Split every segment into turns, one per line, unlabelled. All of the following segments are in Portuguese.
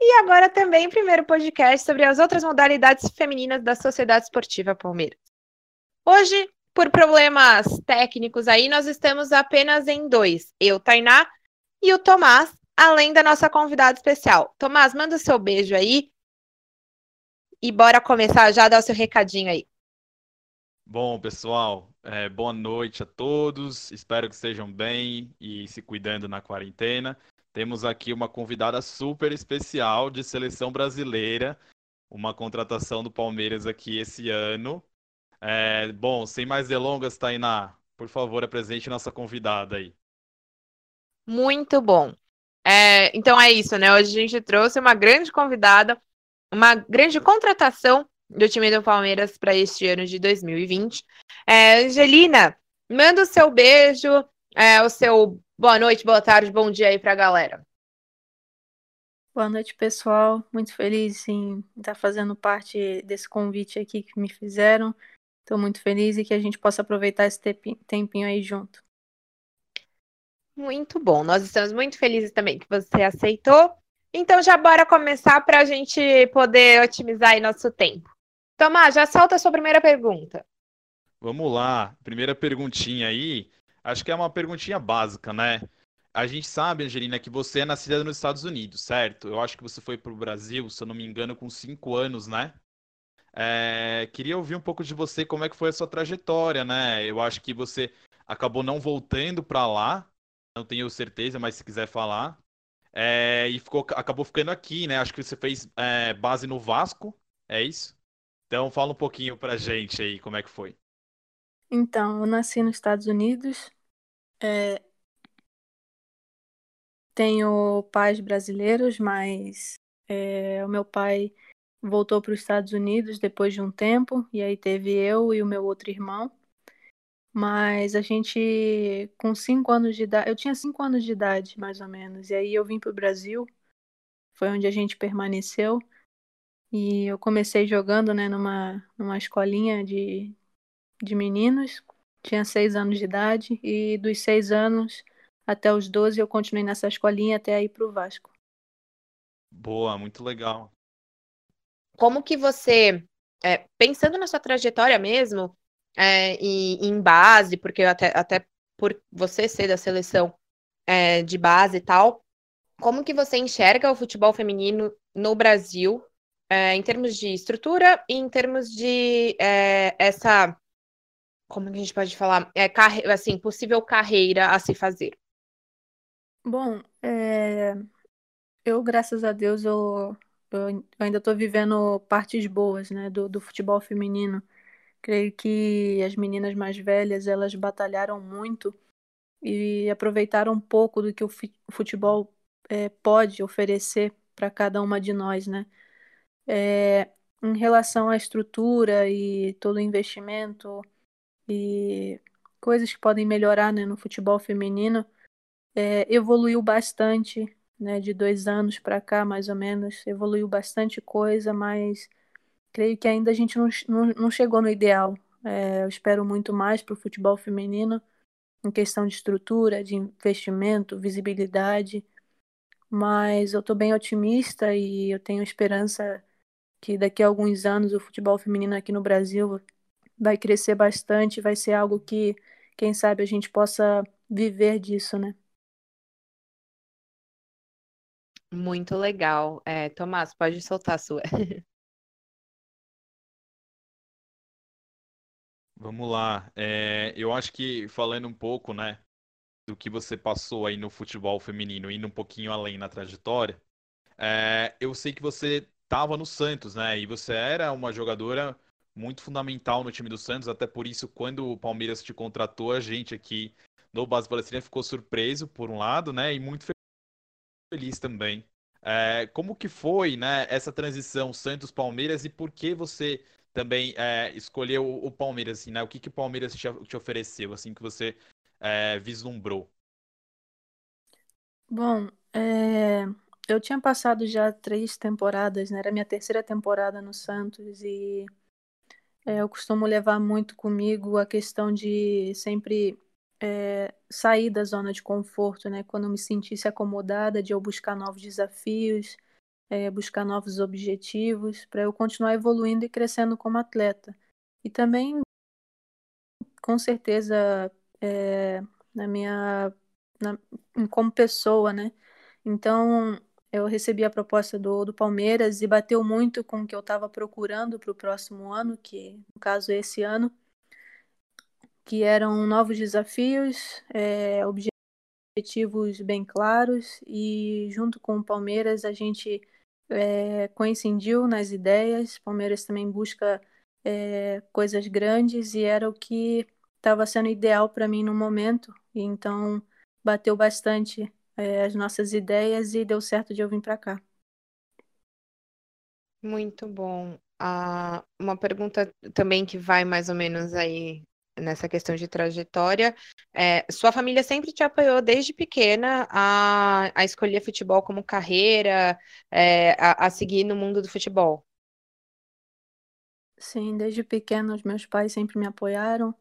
e agora também primeiro podcast sobre as outras modalidades femininas da Sociedade Esportiva Palmeiras. Hoje, por problemas técnicos aí, nós estamos apenas em dois, eu, Tainá, e o Tomás, além da nossa convidada especial. Tomás, manda o seu beijo aí e bora começar já dar o seu recadinho aí.
Bom, pessoal, é, boa noite a todos. Espero que estejam bem e se cuidando na quarentena. Temos aqui uma convidada super especial de seleção brasileira, uma contratação do Palmeiras aqui esse ano. É, bom, sem mais delongas, Tainá, por favor, apresente nossa convidada aí.
Muito bom. É, então é isso, né? Hoje a gente trouxe uma grande convidada, uma grande contratação do time do Palmeiras para este ano de 2020. É, Angelina, manda o seu beijo, é, o seu boa noite, boa tarde, bom dia aí para a galera.
Boa noite, pessoal. Muito feliz em estar fazendo parte desse convite aqui que me fizeram. Estou muito feliz e que a gente possa aproveitar esse tempinho aí junto.
Muito bom. Nós estamos muito felizes também que você aceitou. Então já bora começar para a gente poder otimizar aí nosso tempo. Tomás, já solta a sua primeira pergunta.
Vamos lá. Primeira perguntinha aí. Acho que é uma perguntinha básica, né? A gente sabe, Angelina, que você é nascida nos Estados Unidos, certo? Eu acho que você foi para o Brasil, se eu não me engano, com cinco anos, né? É, queria ouvir um pouco de você, como é que foi a sua trajetória, né? Eu acho que você acabou não voltando para lá, não tenho certeza, mas se quiser falar. É, e ficou, acabou ficando aqui, né? Acho que você fez é, base no Vasco, é isso? Então fala um pouquinho pra gente aí como é que foi.
Então, eu nasci nos Estados Unidos. É... Tenho pais brasileiros, mas é, o meu pai voltou para os Estados Unidos depois de um tempo, e aí teve eu e o meu outro irmão. Mas a gente, com cinco anos de idade, eu tinha cinco anos de idade, mais ou menos, e aí eu vim para o Brasil, foi onde a gente permaneceu. E eu comecei jogando, né, numa, numa escolinha de, de meninos. Tinha seis anos de idade e dos seis anos até os 12 eu continuei nessa escolinha até ir para o Vasco.
Boa, muito legal.
Como que você, é, pensando na sua trajetória mesmo, é, e em base, porque até, até por você ser da seleção é, de base e tal, como que você enxerga o futebol feminino no Brasil é, em termos de estrutura e em termos de é, essa. Como que a gente pode falar? É, carre... assim, possível carreira a se fazer.
Bom, é... eu, graças a Deus, eu, eu ainda estou vivendo partes boas né, do, do futebol feminino. Creio que as meninas mais velhas, elas batalharam muito e aproveitaram um pouco do que o futebol é, pode oferecer para cada uma de nós, né? É, em relação à estrutura e todo o investimento e coisas que podem melhorar né, no futebol feminino, é, evoluiu bastante, né, de dois anos para cá, mais ou menos, evoluiu bastante coisa, mas creio que ainda a gente não, não, não chegou no ideal. É, eu espero muito mais para o futebol feminino, em questão de estrutura, de investimento, visibilidade, mas eu estou bem otimista e eu tenho esperança que daqui a alguns anos o futebol feminino aqui no Brasil vai crescer bastante, vai ser algo que, quem sabe, a gente possa viver disso, né?
Muito legal. É, Tomás, pode soltar a sua.
Vamos lá. É, eu acho que falando um pouco, né, do que você passou aí no futebol feminino, indo um pouquinho além na trajetória, é, eu sei que você estava no Santos, né? E você era uma jogadora muito fundamental no time do Santos, até por isso, quando o Palmeiras te contratou, a gente aqui no Base Palestrina ficou surpreso, por um lado, né? E muito feliz também. É, como que foi, né, essa transição Santos-Palmeiras e por que você também é, escolheu o Palmeiras, assim, né? O que, que o Palmeiras te, te ofereceu, assim, que você é, vislumbrou?
Bom, é, eu tinha passado já três temporadas, né? Era minha terceira temporada no Santos e é, eu costumo levar muito comigo a questão de sempre é, sair da zona de conforto, né? Quando me sentisse acomodada, de eu buscar novos desafios, é, buscar novos objetivos, para eu continuar evoluindo e crescendo como atleta. E também, com certeza, é, na minha, na, como pessoa, né? Então, eu recebi a proposta do, do Palmeiras e bateu muito com o que eu estava procurando para o próximo ano, que no caso é esse ano que eram novos desafios, é, objetivos bem claros e junto com o Palmeiras a gente é, coincidiu nas ideias. O Palmeiras também busca é, coisas grandes e era o que estava sendo ideal para mim no momento. Então bateu bastante é, as nossas ideias e deu certo de eu vir para cá.
Muito bom. Ah, uma pergunta também que vai mais ou menos aí nessa questão de trajetória. É, sua família sempre te apoiou desde pequena a, a escolher futebol como carreira, é, a, a seguir no mundo do futebol?
Sim, desde pequena os meus pais sempre me apoiaram.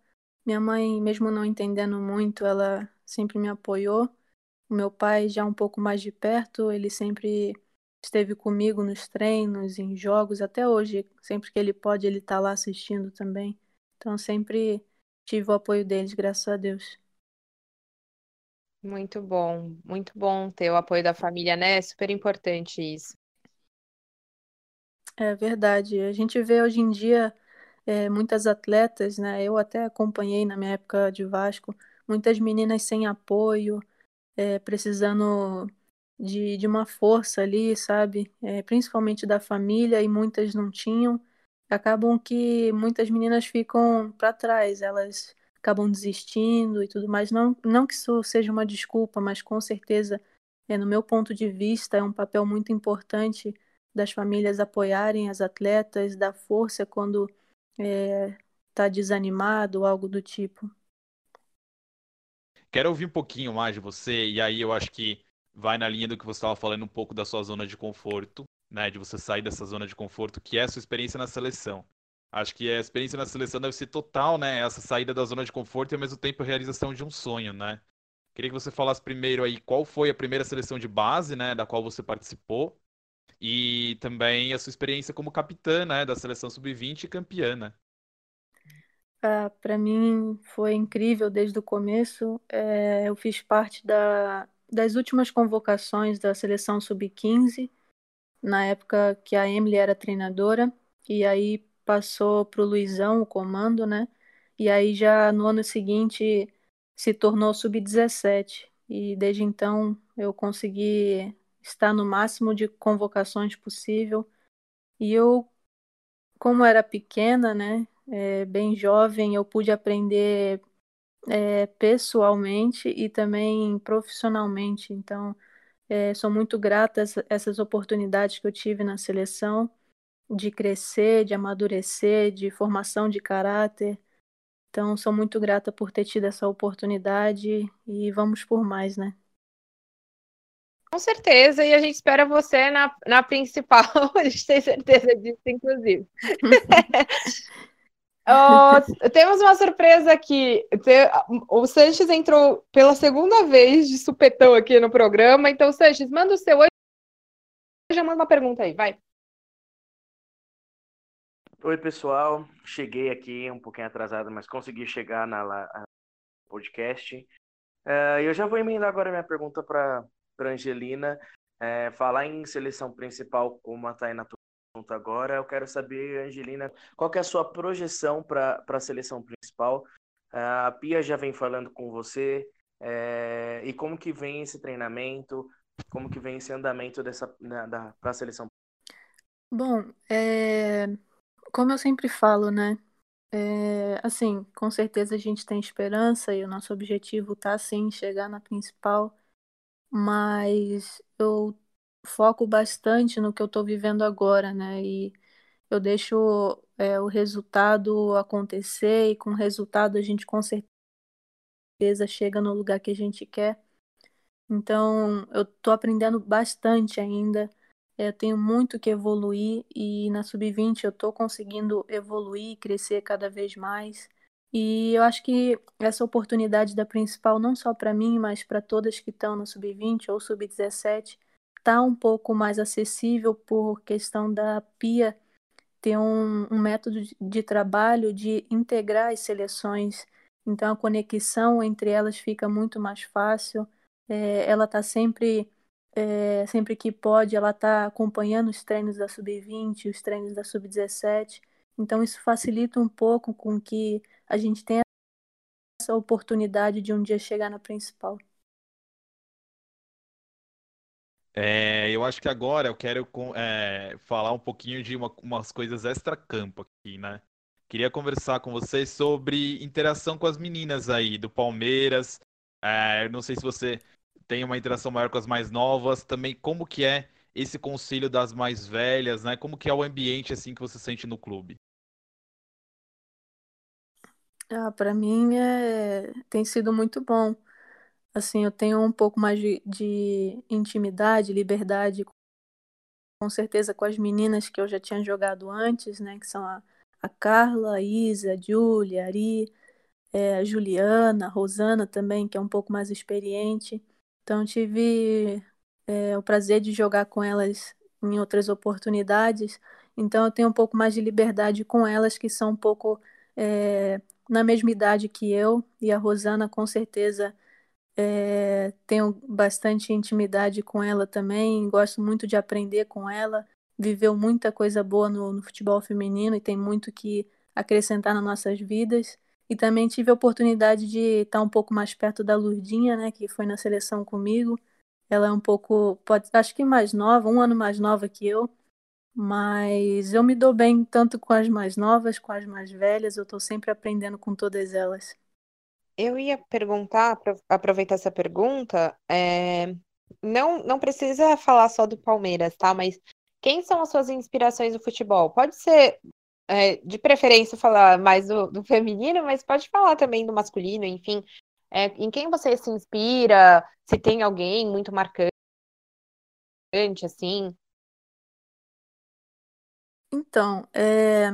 Minha mãe, mesmo não entendendo muito, ela sempre me apoiou. O meu pai, já um pouco mais de perto, ele sempre esteve comigo nos treinos, em jogos, até hoje, sempre que ele pode, ele está lá assistindo também. Então, sempre tive o apoio deles, graças a Deus.
Muito bom, muito bom ter o apoio da família, né? É super importante isso.
É verdade. A gente vê hoje em dia é, muitas atletas, né? Eu até acompanhei na minha época de Vasco, muitas meninas sem apoio, é, precisando de, de uma força ali, sabe? É, principalmente da família, e muitas não tinham acabam que muitas meninas ficam para trás, elas acabam desistindo e tudo mais. Não, não que isso seja uma desculpa, mas com certeza, é, no meu ponto de vista, é um papel muito importante das famílias apoiarem as atletas, dar força quando está é, desanimado algo do tipo.
Quero ouvir um pouquinho mais de você, e aí eu acho que vai na linha do que você estava falando um pouco da sua zona de conforto né, de você sair dessa zona de conforto, que é a sua experiência na seleção. Acho que a experiência na seleção deve ser total, né? Essa saída da zona de conforto e ao mesmo tempo a realização de um sonho, né? Queria que você falasse primeiro aí qual foi a primeira seleção de base, né, da qual você participou, e também a sua experiência como capitã, né, da seleção sub-20 e campeã, né?
Para mim foi incrível desde o começo. É, eu fiz parte da, das últimas convocações da seleção sub-15 na época que a Emily era treinadora, e aí passou para o Luizão o comando, né? E aí já no ano seguinte se tornou sub-17. E desde então eu consegui estar no máximo de convocações possível. E eu, como era pequena, né, é, bem jovem, eu pude aprender é, pessoalmente e também profissionalmente. Então, é, sou muito grata a essas oportunidades que eu tive na seleção de crescer, de amadurecer, de formação de caráter. Então, sou muito grata por ter tido essa oportunidade e vamos por mais, né?
Com certeza, e a gente espera você na, na principal, a gente tem certeza disso, inclusive. Temos uma surpresa aqui. O Sanches entrou pela segunda vez de supetão aqui no programa. Então, Sanches, manda o seu oi. Já manda uma pergunta aí, vai.
Oi, pessoal. Cheguei aqui um pouquinho atrasado, mas consegui chegar na podcast. Uh, eu já vou emendar agora minha pergunta para Angelina. É, falar em seleção principal, como a Tainá agora. Eu quero saber, Angelina, qual é a sua projeção para a seleção principal? A Pia já vem falando com você é, e como que vem esse treinamento, como que vem esse andamento dessa para a seleção?
Bom, é, como eu sempre falo, né? É, assim, com certeza a gente tem esperança e o nosso objetivo tá sim chegar na principal, mas eu foco bastante no que eu estou vivendo agora, né? E eu deixo é, o resultado acontecer e com o resultado a gente com certeza chega no lugar que a gente quer. Então, eu estou aprendendo bastante ainda. Eu tenho muito que evoluir e na sub-20 eu estou conseguindo evoluir, crescer cada vez mais. E eu acho que essa oportunidade da principal, não só para mim, mas para todas que estão no sub-20 ou sub-17, está um pouco mais acessível por questão da PIA ter um, um método de trabalho de integrar as seleções. Então a conexão entre elas fica muito mais fácil. É, ela está sempre, é, sempre que pode, ela está acompanhando os treinos da sub-20, os treinos da sub-17. Então isso facilita um pouco com que a gente tenha essa oportunidade de um dia chegar na principal.
É, eu acho que agora eu quero é, falar um pouquinho de uma, umas coisas extra-campo aqui, né? Queria conversar com vocês sobre interação com as meninas aí do Palmeiras. É, não sei se você tem uma interação maior com as mais novas, também como que é esse conselho das mais velhas, né? Como que é o ambiente assim que você sente no clube?
Ah, para mim é... tem sido muito bom. Assim, eu tenho um pouco mais de, de intimidade, liberdade, com certeza com as meninas que eu já tinha jogado antes, né? Que são a, a Carla, a Isa, a Júlia, a Ari, é, a Juliana, a Rosana também, que é um pouco mais experiente. Então, tive é, o prazer de jogar com elas em outras oportunidades. Então, eu tenho um pouco mais de liberdade com elas, que são um pouco é, na mesma idade que eu. E a Rosana, com certeza, é, tenho bastante intimidade com ela também, gosto muito de aprender com ela. Viveu muita coisa boa no, no futebol feminino e tem muito que acrescentar nas nossas vidas. E também tive a oportunidade de estar um pouco mais perto da Lurdinha, né, que foi na seleção comigo. Ela é um pouco, pode, acho que mais nova, um ano mais nova que eu, mas eu me dou bem tanto com as mais novas, com as mais velhas, eu estou sempre aprendendo com todas elas.
Eu ia perguntar, aproveitar essa pergunta, é, não, não precisa falar só do Palmeiras, tá? Mas quem são as suas inspirações no futebol? Pode ser, é, de preferência, falar mais do, do, feminino, mas pode falar também do masculino, enfim. É, em quem você se inspira? Se tem alguém muito marcante, assim?
Então, é,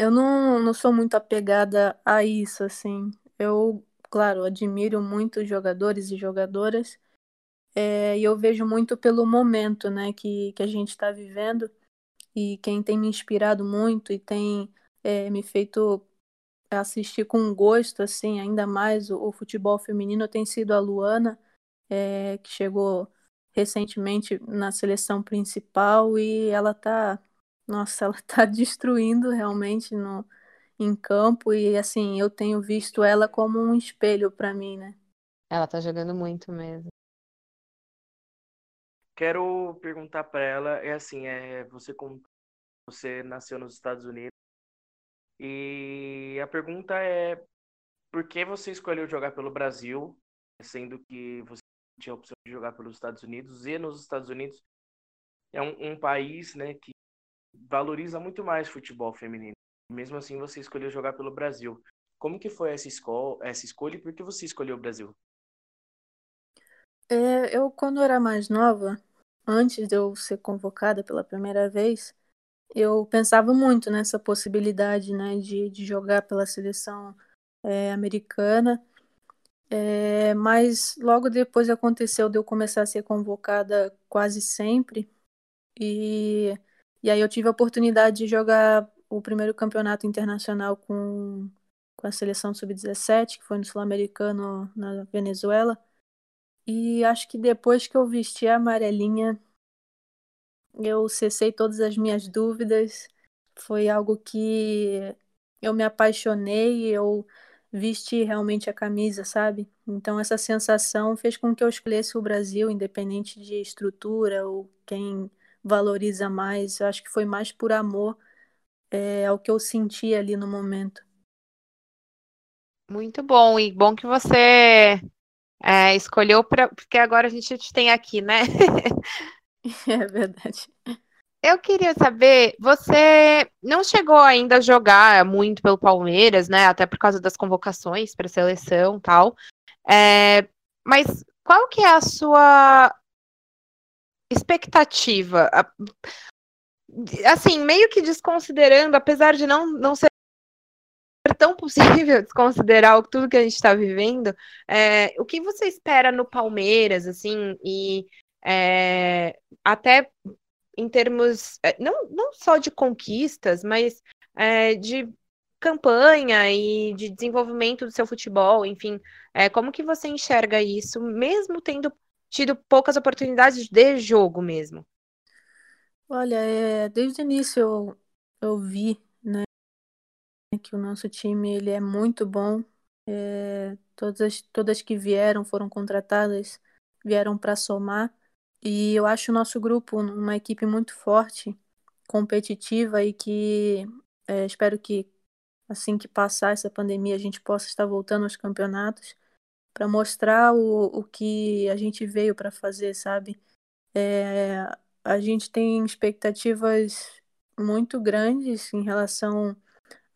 eu não, não sou muito apegada a isso, assim. Eu, claro, admiro muito jogadores e jogadoras, é, e eu vejo muito pelo momento, né, que, que a gente está vivendo, e quem tem me inspirado muito e tem é, me feito assistir com gosto, assim, ainda mais o, o futebol feminino tem sido a Luana, é, que chegou recentemente na seleção principal e ela tá nossa, ela tá destruindo realmente no, em campo e assim, eu tenho visto ela como um espelho para mim, né?
Ela tá jogando muito mesmo.
Quero perguntar para ela, é assim, é você como você nasceu nos Estados Unidos e a pergunta é por que você escolheu jogar pelo Brasil, sendo que você tinha a opção de jogar pelos Estados Unidos e nos Estados Unidos é um, um país, né, que valoriza muito mais futebol feminino. Mesmo assim, você escolheu jogar pelo Brasil. Como que foi essa, escola, essa escolha e por que você escolheu o Brasil?
É, eu, quando era mais nova, antes de eu ser convocada pela primeira vez, eu pensava muito nessa possibilidade né, de, de jogar pela seleção é, americana. É, mas logo depois aconteceu de eu começar a ser convocada quase sempre. E e aí eu tive a oportunidade de jogar o primeiro campeonato internacional com, com a seleção sub-17, que foi no Sul-Americano na Venezuela. E acho que depois que eu vesti a amarelinha, eu cessei todas as minhas dúvidas. Foi algo que eu me apaixonei, eu vesti realmente a camisa, sabe? Então essa sensação fez com que eu escolhesse o Brasil, independente de estrutura ou quem valoriza mais. Eu acho que foi mais por amor é, ao que eu senti ali no momento.
Muito bom, e bom que você É, escolheu pra, porque agora a gente te tem aqui, né?
É verdade.
Eu queria saber, você não chegou ainda a jogar muito pelo Palmeiras, né? Até por causa das convocações para seleção e tal. É, mas qual que é a sua expectativa? Assim, meio que desconsiderando, apesar de não, não ser tão possível desconsiderar tudo que a gente está vivendo, é, o que você espera no Palmeiras, assim, e é, até em termos, é, não, não só de conquistas, mas é, de campanha e de desenvolvimento do seu futebol, enfim, é, como que você enxerga isso, mesmo tendo tido poucas oportunidades de jogo mesmo?
Olha, é, desde o início eu, eu vi, né, que o nosso time ele é muito bom. É, todas, todas que vieram foram contratadas, vieram para somar. E eu acho o nosso grupo uma equipe muito forte, competitiva e que é, espero que assim que passar essa pandemia a gente possa estar voltando aos campeonatos para mostrar o, o que a gente veio para fazer, sabe? É, a gente tem expectativas muito grandes em relação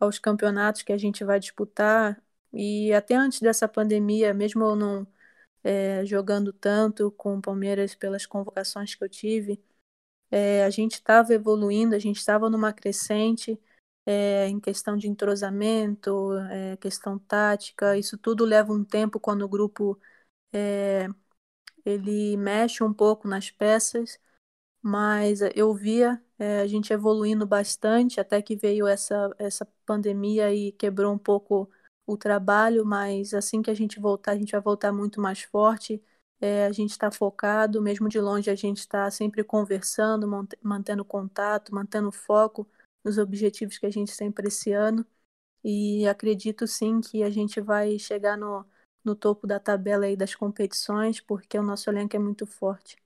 aos campeonatos que a gente vai disputar e até antes dessa pandemia, mesmo eu não é, jogando tanto com o Palmeiras pelas convocações que eu tive, é, a gente estava evoluindo, a gente estava numa crescente é, em questão de entrosamento, é, questão tática, isso tudo leva um tempo quando o grupo é, ele mexe um pouco nas peças, mas eu via a gente evoluindo bastante até que veio essa, essa pandemia e quebrou um pouco o trabalho, mas assim que a gente voltar, a gente vai voltar muito mais forte. É, a gente está focado, mesmo de longe, a gente está sempre conversando, mantendo contato, mantendo foco nos objetivos que a gente tem para esse ano. E acredito sim que a gente vai chegar no, no topo da tabela aí das competições, porque o nosso elenco é muito forte.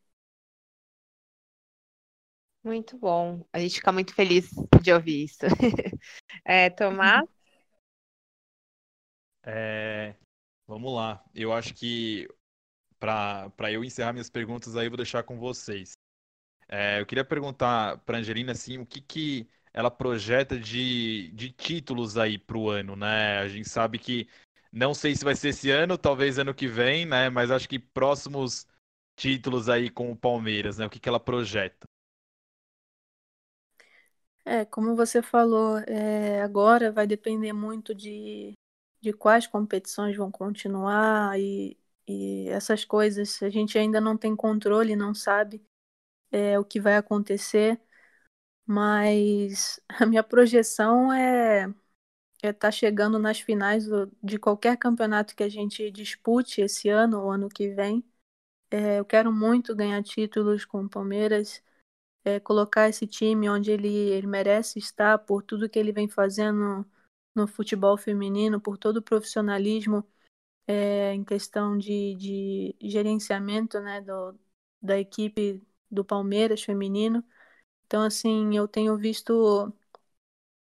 Muito bom. A gente fica muito feliz de ouvir isso. é, Tomás?
É, vamos lá. Eu acho que para eu encerrar minhas perguntas aí, eu vou deixar com vocês. É, eu queria perguntar para Angelina assim, o que, que ela projeta de, de títulos aí para o ano, né? A gente sabe que não sei se vai ser esse ano, talvez ano que vem, né? Mas acho que próximos títulos aí com o Palmeiras, né? O que, que ela projeta?
É, como você falou, é, agora vai depender muito de de quais competições vão continuar e, e essas coisas a gente ainda não tem controle, não sabe é, o que vai acontecer, mas a minha projeção é é estar tá chegando nas finais de qualquer campeonato que a gente dispute esse ano ou ano que vem. É, eu quero muito ganhar títulos com o Palmeiras, é, colocar esse time onde ele, ele merece estar por tudo que ele vem fazendo no futebol feminino, por todo o profissionalismo é, em questão de, de gerenciamento né, do, da equipe do Palmeiras feminino. Então, assim, eu tenho visto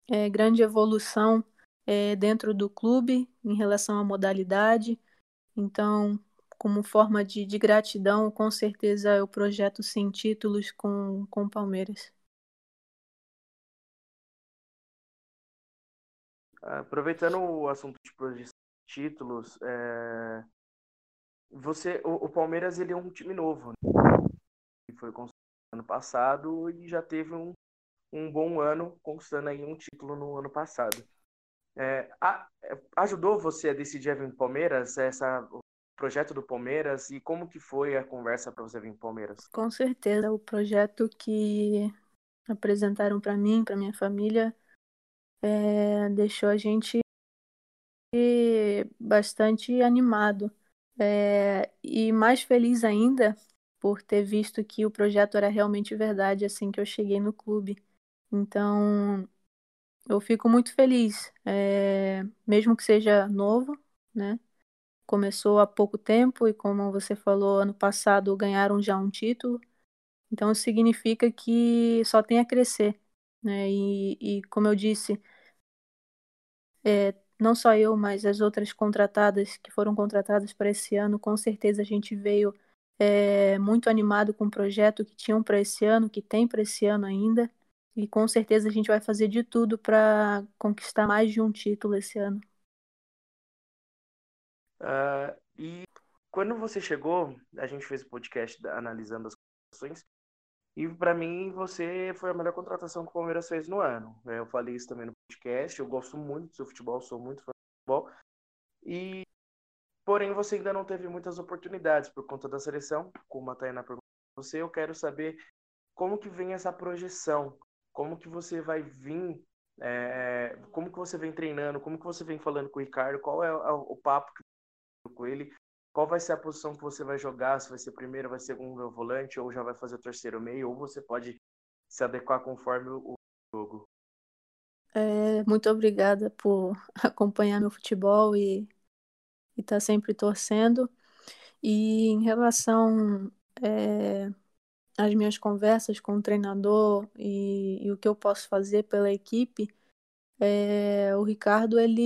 é, grande evolução é, dentro do clube em relação à modalidade. Então, como forma de, de gratidão, com certeza eu projeto sim títulos com, o Palmeiras.
Aproveitando o assunto de títulos, é... você, o, o, Palmeiras ele é um time novo, né? foi construído ano passado e já teve um, um bom ano conquistando aí um título no ano passado. É, a, ajudou você a decidir vir para Palmeiras, essa, o projeto do Palmeiras e como que foi a conversa para você vir para Palmeiras?
Com certeza, o projeto que apresentaram para mim, para minha família, é, deixou a gente bastante animado é, e mais feliz ainda por ter visto que o projeto era realmente verdade assim que eu cheguei no clube. Então eu fico muito feliz, é, mesmo que seja novo, né? Começou há pouco tempo e, como você falou, ano passado ganharam já um título. Então significa que só tem a crescer. Né? E, e como eu disse, é, não só eu, mas as outras contratadas que foram contratadas para esse ano, com certeza a gente veio é, muito animado com o projeto que tinham para esse ano, que tem para esse ano ainda. E com certeza a gente vai fazer de tudo para conquistar mais de um título esse ano.
Uh, e quando você chegou, a gente fez o podcast analisando as contratações. E para mim, você foi a melhor contratação que o Palmeiras fez no ano. Eu falei isso também no podcast. Eu gosto muito do seu futebol, sou muito fã do futebol. E porém, você ainda não teve muitas oportunidades por conta da seleção. Como a Tainá perguntou você, eu quero saber como que vem essa projeção, como que você vai vir, é, como que você vem treinando, como que você vem falando com o Ricardo, qual é o, o papo com ele, qual vai ser a posição que você vai jogar, se vai ser primeiro, vai ser segundo volante, ou já vai fazer o terceiro meio, ou você pode se adequar conforme o jogo.
É, muito obrigada por acompanhar meu futebol e estar tá sempre torcendo. E em relação é, às minhas conversas com o treinador e, e, o que eu posso fazer pela equipe, é, o Ricardo ele,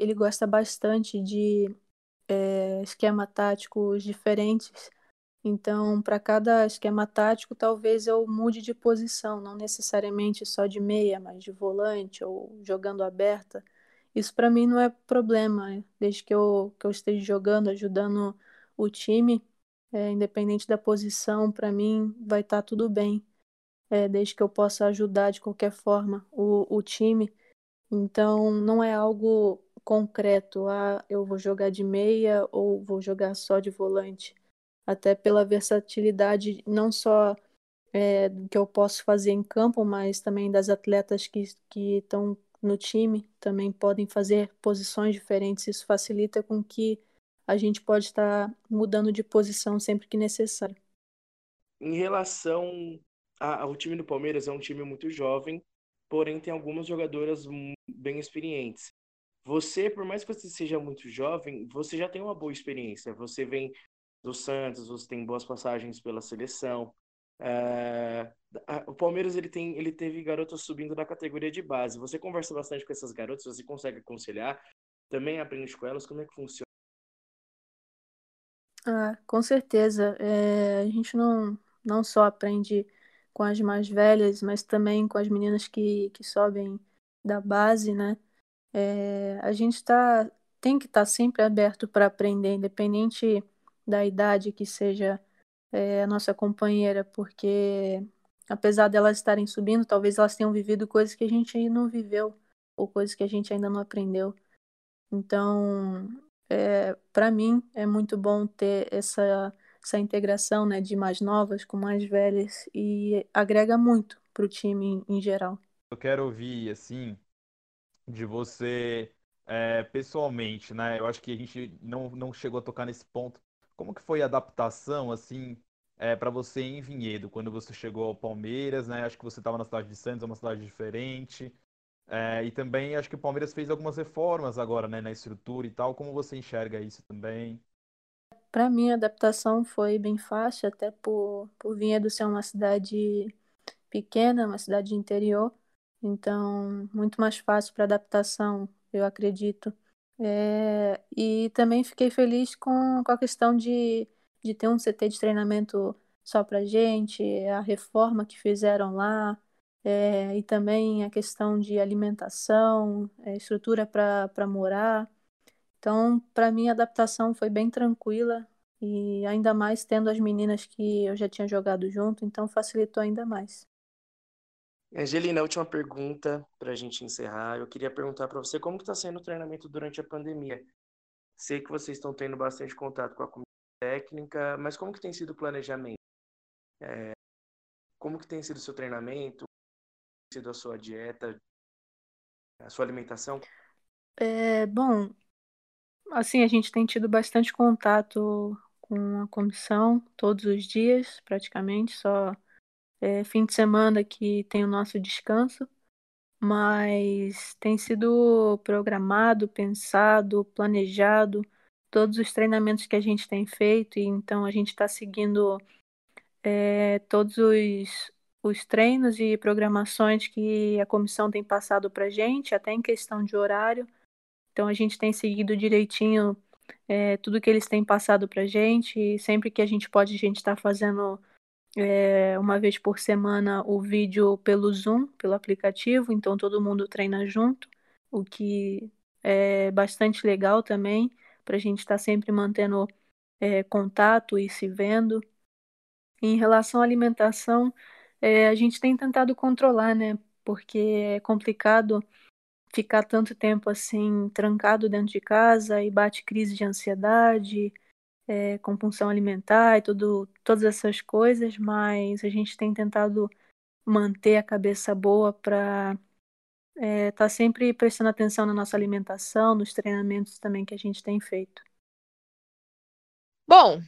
ele gosta bastante de é, esquema táticos diferentes. Então, para cada esquema tático, talvez eu mude de posição, não necessariamente só de meia, mas de volante ou jogando aberta. Isso para mim não é problema, né? desde que eu, que eu esteja jogando, ajudando o time, é, independente da posição, para mim vai estar tá tudo bem, é, desde que eu possa ajudar de qualquer forma o, o time. Então, não é algo concreto, ah, eu vou jogar de meia ou vou jogar só de volante. Até pela versatilidade, não só é, do que eu posso fazer em campo, mas também das atletas que estão no time, também podem fazer posições diferentes. Isso facilita com que a gente pode estar mudando de posição sempre que necessário.
Em relação ao time do Palmeiras, é um time muito jovem, porém tem algumas jogadoras bem experientes. Você, por mais que você seja muito jovem, você já tem uma boa experiência. Você vem do Santos, você tem boas passagens pela seleção. É... o Palmeiras ele tem, ele teve garotas subindo na categoria de base. Você conversa bastante com essas garotas, você consegue aconselhar, também aprende com elas como é que funciona.
Ah, com certeza. É, a gente não, não só aprende com as mais velhas, mas também com as meninas que, que sobem da base, né? É, a gente tá, tem que estar tá sempre aberto para aprender, independente da idade que seja é, a nossa companheira, porque apesar delas estarem subindo, talvez elas tenham vivido coisas que a gente ainda não viveu, ou coisas que a gente ainda não aprendeu. Então, é, para mim, é muito bom ter essa, essa integração né, de mais novas com mais velhas e agrega muito para o time em, em geral.
Eu quero ouvir, assim, de você é, pessoalmente, né? Eu acho que a gente não, não chegou a tocar nesse ponto. Como que foi a adaptação, assim, é, para você em Vinhedo, quando você chegou ao Palmeiras, né? Acho que você estava na cidade de Santos, é uma cidade diferente. É, e também acho que o Palmeiras fez algumas reformas agora, né, na estrutura e tal. Como você enxerga isso também?
Para mim, a adaptação foi bem fácil, até por, por Vinhedo ser uma cidade pequena, uma cidade interior. Então, muito mais fácil para adaptação, eu acredito. É, e também fiquei feliz com, com a questão de, de ter um CT de treinamento só para gente, a reforma que fizeram lá, é, e também a questão de alimentação, é, estrutura para morar. Então, para mim, a adaptação foi bem tranquila, e ainda mais tendo as meninas que eu já tinha jogado junto, então facilitou ainda mais.
Angelina, última pergunta para a gente encerrar. Eu queria perguntar para você como está sendo o treinamento durante a pandemia. Sei que vocês estão tendo bastante contato com a técnica, mas como que tem sido o planejamento? É, como que tem sido o seu treinamento? Como tem sido a sua dieta? A sua alimentação?
É, bom, assim, a gente tem tido bastante contato com a comissão todos os dias, praticamente, só é, fim de semana que tem o nosso descanso, mas tem sido programado, pensado, planejado todos os treinamentos que a gente tem feito, e então a gente está seguindo é, todos os, os treinos e programações que a comissão tem passado para a gente, até em questão de horário. Então a gente tem seguido direitinho é, tudo que eles têm passado para gente. E sempre que a gente pode, a gente está fazendo é, uma vez por semana o vídeo pelo Zoom, pelo aplicativo. Então todo mundo treina junto, o que é bastante legal também, para a gente estar tá sempre mantendo é, contato e se vendo. Em relação à alimentação, é, a gente tem tentado controlar, né? Porque é complicado ficar tanto tempo assim trancado dentro de casa e bate crise de ansiedade, é, compulsão alimentar e tudo, todas essas coisas, mas a gente tem tentado manter a cabeça boa para é, tá sempre prestando atenção na nossa alimentação, nos treinamentos também que a gente tem feito.
Bom,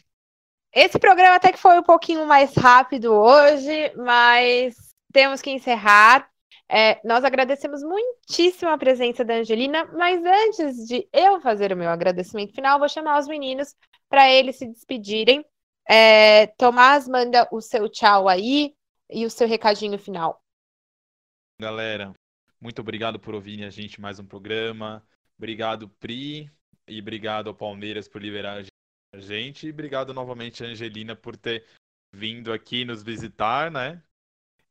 esse programa até que foi um pouquinho mais rápido hoje, mas temos que encerrar. É, nós agradecemos muitíssimo a presença da Angelina, mas antes de eu fazer o meu agradecimento final, vou chamar os meninos para eles se despedirem. É, Tomás, manda o seu tchau aí e o seu recadinho final.
Galera, muito obrigado por ouvirem a gente mais um programa. Obrigado, Pri, e obrigado ao Palmeiras por liberar a gente. E obrigado novamente, Angelina, por ter vindo aqui nos visitar, né?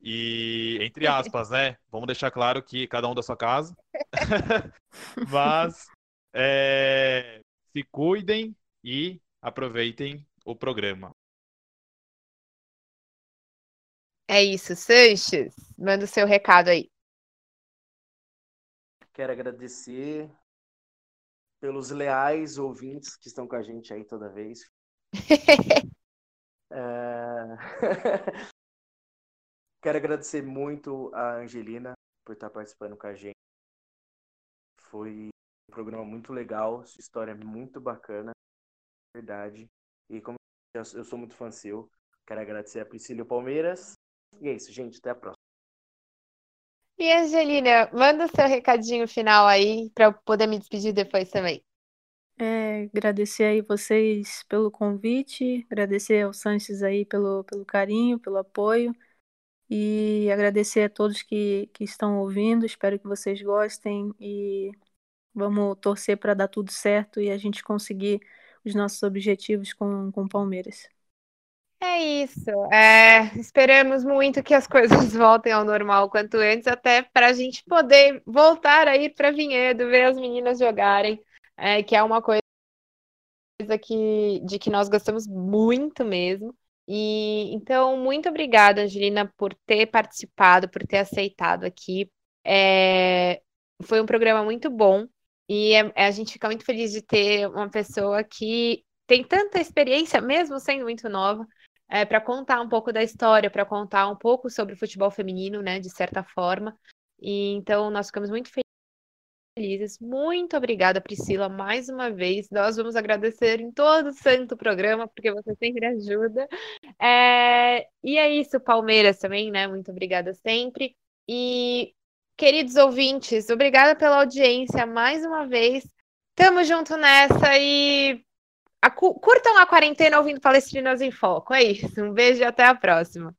E, entre aspas, né? Vamos deixar claro que cada um da sua casa. Mas é, se cuidem e aproveitem o programa.
É isso, Sanches. Manda o seu recado aí.
Quero agradecer pelos leais ouvintes que estão com a gente aí toda vez. é... Quero agradecer muito a Angelina por estar participando com a gente. Foi um programa muito legal, sua história é muito bacana, verdade. E como eu sou muito fã seu, quero agradecer a Priscila Palmeiras. E é isso, gente. Até a próxima.
E Angelina, manda o seu recadinho final aí para eu poder me despedir depois também.
É, agradecer aí vocês pelo convite, agradecer ao Sanches aí pelo, pelo carinho, pelo apoio. E agradecer a todos que, que estão ouvindo. Espero que vocês gostem e vamos torcer para dar tudo certo e a gente conseguir os nossos objetivos com, o Palmeiras.
É isso. É, esperamos muito que as coisas voltem ao normal quanto antes, até para a gente poder voltar a ir para Vinhedo, ver as meninas jogarem, é, que é uma coisa que, de que nós gostamos muito mesmo. E então, muito obrigada, Angelina, por ter participado, por ter aceitado aqui. É, foi um programa muito bom e é, a gente fica muito feliz de ter uma pessoa que tem tanta experiência, mesmo sendo muito nova, é, para contar um pouco da história, para contar um pouco sobre o futebol feminino, né, de certa forma. E então nós ficamos muito felizes. Muito obrigada, Priscila, mais uma vez. Nós vamos agradecer em todo o santo programa, porque você sempre ajuda. É... E é isso, Palmeiras também, né? Muito obrigada sempre. E, queridos ouvintes, obrigada pela audiência mais uma vez. Tamo junto nessa e a, curtam a quarentena ouvindo Palestrinas em Foco. É isso. Um beijo e até a próxima.